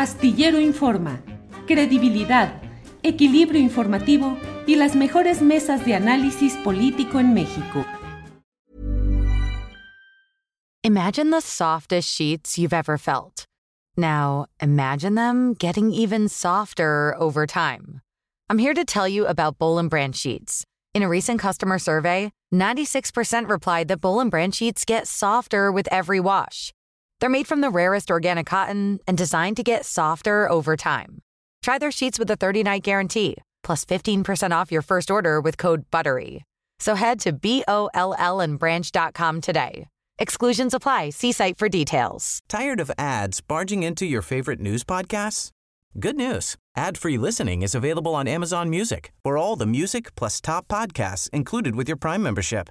Astillero Informa, credibilidad, equilibrio informativo y las mejores mesas de análisis político en México. Imagine the softest sheets you've ever felt. Now, imagine them getting even softer over time. I'm here to tell you about Bowl and sheets. In a recent customer survey, 96% replied that Bowl and sheets get softer with every wash. They're made from the rarest organic cotton and designed to get softer over time. Try their sheets with a 30 night guarantee, plus 15% off your first order with code BUTTERY. So head to B O L L and branch.com today. Exclusions apply. See site for details. Tired of ads barging into your favorite news podcasts? Good news. Ad-free listening is available on Amazon Music for all the music plus top podcasts included with your Prime membership.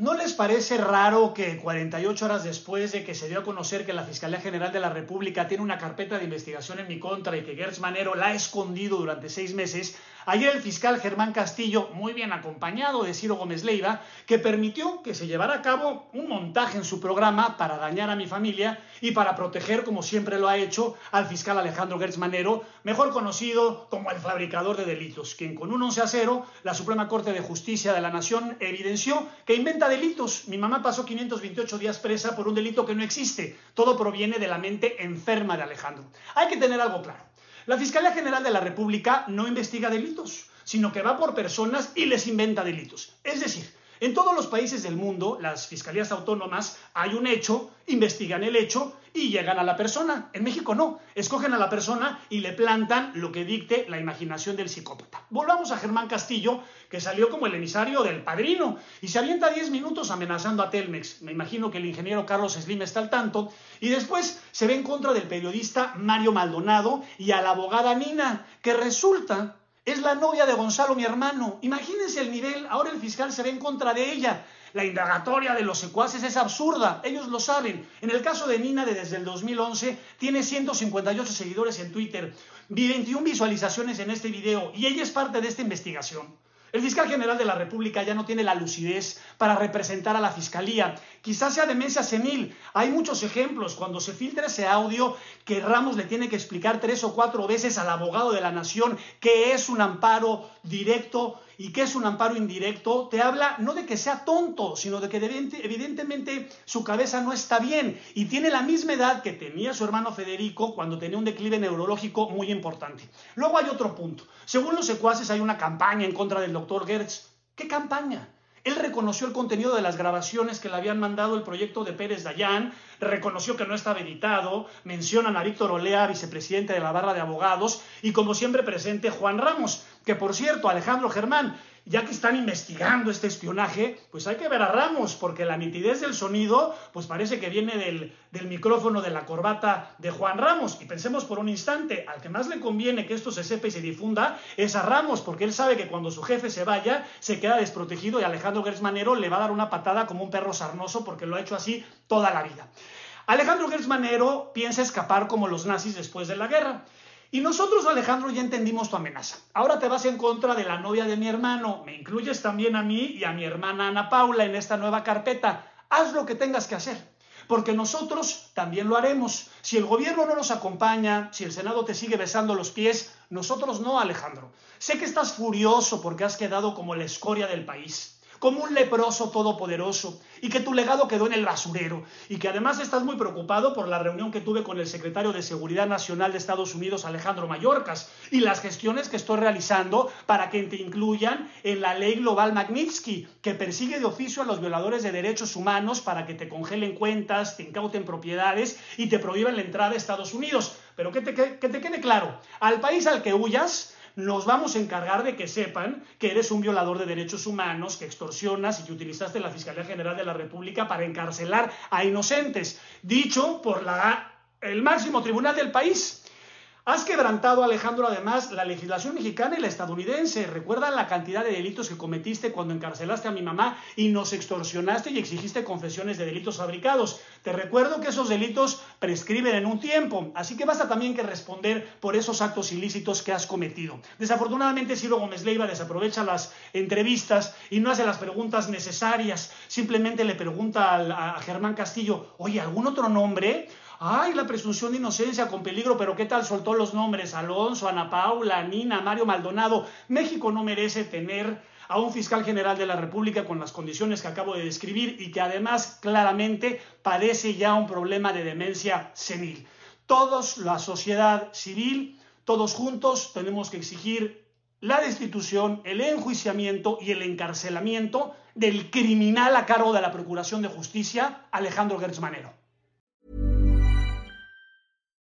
¿No les parece raro que 48 horas después de que se dio a conocer que la Fiscalía General de la República tiene una carpeta de investigación en mi contra y que Gertz Manero la ha escondido durante seis meses, Ayer el fiscal Germán Castillo, muy bien acompañado de Ciro Gómez Leiva, que permitió que se llevara a cabo un montaje en su programa para dañar a mi familia y para proteger, como siempre lo ha hecho, al fiscal Alejandro Gertz Manero, mejor conocido como el fabricador de delitos, quien con un 11 a 0, la Suprema Corte de Justicia de la Nación evidenció que inventa delitos. Mi mamá pasó 528 días presa por un delito que no existe. Todo proviene de la mente enferma de Alejandro. Hay que tener algo claro. La Fiscalía General de la República no investiga delitos, sino que va por personas y les inventa delitos. Es decir, en todos los países del mundo, las fiscalías autónomas hay un hecho, investigan el hecho y llegan a la persona. En México no, escogen a la persona y le plantan lo que dicte la imaginación del psicópata. Volvamos a Germán Castillo, que salió como el emisario del padrino y se avienta 10 minutos amenazando a Telmex. Me imagino que el ingeniero Carlos Slim está al tanto. Y después se ve en contra del periodista Mario Maldonado y a la abogada Nina, que resulta es la novia de Gonzalo, mi hermano. Imagínense el nivel. Ahora el fiscal se ve en contra de ella. La indagatoria de los secuaces es absurda. Ellos lo saben. En el caso de Nina, de desde el 2011, tiene 158 seguidores en Twitter, 21 visualizaciones en este video y ella es parte de esta investigación. El fiscal general de la República ya no tiene la lucidez para representar a la fiscalía. Quizás sea demencia senil. Hay muchos ejemplos. Cuando se filtra ese audio, que Ramos le tiene que explicar tres o cuatro veces al abogado de la nación qué es un amparo directo y qué es un amparo indirecto, te habla no de que sea tonto, sino de que evidentemente su cabeza no está bien y tiene la misma edad que tenía su hermano Federico cuando tenía un declive neurológico muy importante. Luego hay otro punto. Según los secuaces hay una campaña en contra del doctor Gertz. ¿Qué campaña? Él reconoció el contenido de las grabaciones que le habían mandado el proyecto de Pérez Dayán, reconoció que no estaba editado, mencionan a Víctor Olea, vicepresidente de la barra de abogados, y como siempre presente Juan Ramos, que por cierto, Alejandro Germán, ya que están investigando este espionaje, pues hay que ver a Ramos, porque la nitidez del sonido, pues parece que viene del, del, micrófono de la corbata de Juan Ramos. Y pensemos por un instante, al que más le conviene que esto se sepa y se difunda es a Ramos, porque él sabe que cuando su jefe se vaya, se queda desprotegido y Alejandro Gersmanero le va a dar una patada como un perro sarnoso, porque lo ha hecho así toda la vida. Alejandro Gersmanero piensa escapar como los nazis después de la guerra. Y nosotros, Alejandro, ya entendimos tu amenaza. Ahora te vas en contra de la novia de mi hermano. Me incluyes también a mí y a mi hermana Ana Paula en esta nueva carpeta. Haz lo que tengas que hacer, porque nosotros también lo haremos. Si el gobierno no nos acompaña, si el Senado te sigue besando los pies, nosotros no, Alejandro. Sé que estás furioso porque has quedado como la escoria del país como un leproso todopoderoso y que tu legado quedó en el basurero y que además estás muy preocupado por la reunión que tuve con el secretario de Seguridad Nacional de Estados Unidos, Alejandro Mayorkas, y las gestiones que estoy realizando para que te incluyan en la ley global Magnitsky, que persigue de oficio a los violadores de derechos humanos para que te congelen cuentas, te incauten propiedades y te prohíban la entrada a Estados Unidos. Pero que te, que te quede claro, al país al que huyas, nos vamos a encargar de que sepan que eres un violador de derechos humanos, que extorsionas y que utilizaste la Fiscalía General de la República para encarcelar a inocentes, dicho por la, el máximo tribunal del país. Has quebrantado, Alejandro, además la legislación mexicana y la estadounidense. Recuerda la cantidad de delitos que cometiste cuando encarcelaste a mi mamá y nos extorsionaste y exigiste confesiones de delitos fabricados. Te recuerdo que esos delitos prescriben en un tiempo, así que basta también que responder por esos actos ilícitos que has cometido. Desafortunadamente, Ciro Gómez Leiva desaprovecha las entrevistas y no hace las preguntas necesarias. Simplemente le pregunta a, a Germán Castillo, oye, ¿algún otro nombre? Ay, la presunción de inocencia con peligro, pero ¿qué tal soltó los nombres? Alonso, Ana Paula, Nina, Mario Maldonado. México no merece tener a un fiscal general de la República con las condiciones que acabo de describir y que además claramente padece ya un problema de demencia senil. Todos, la sociedad civil, todos juntos tenemos que exigir la destitución, el enjuiciamiento y el encarcelamiento del criminal a cargo de la Procuración de Justicia, Alejandro Gertz Manero.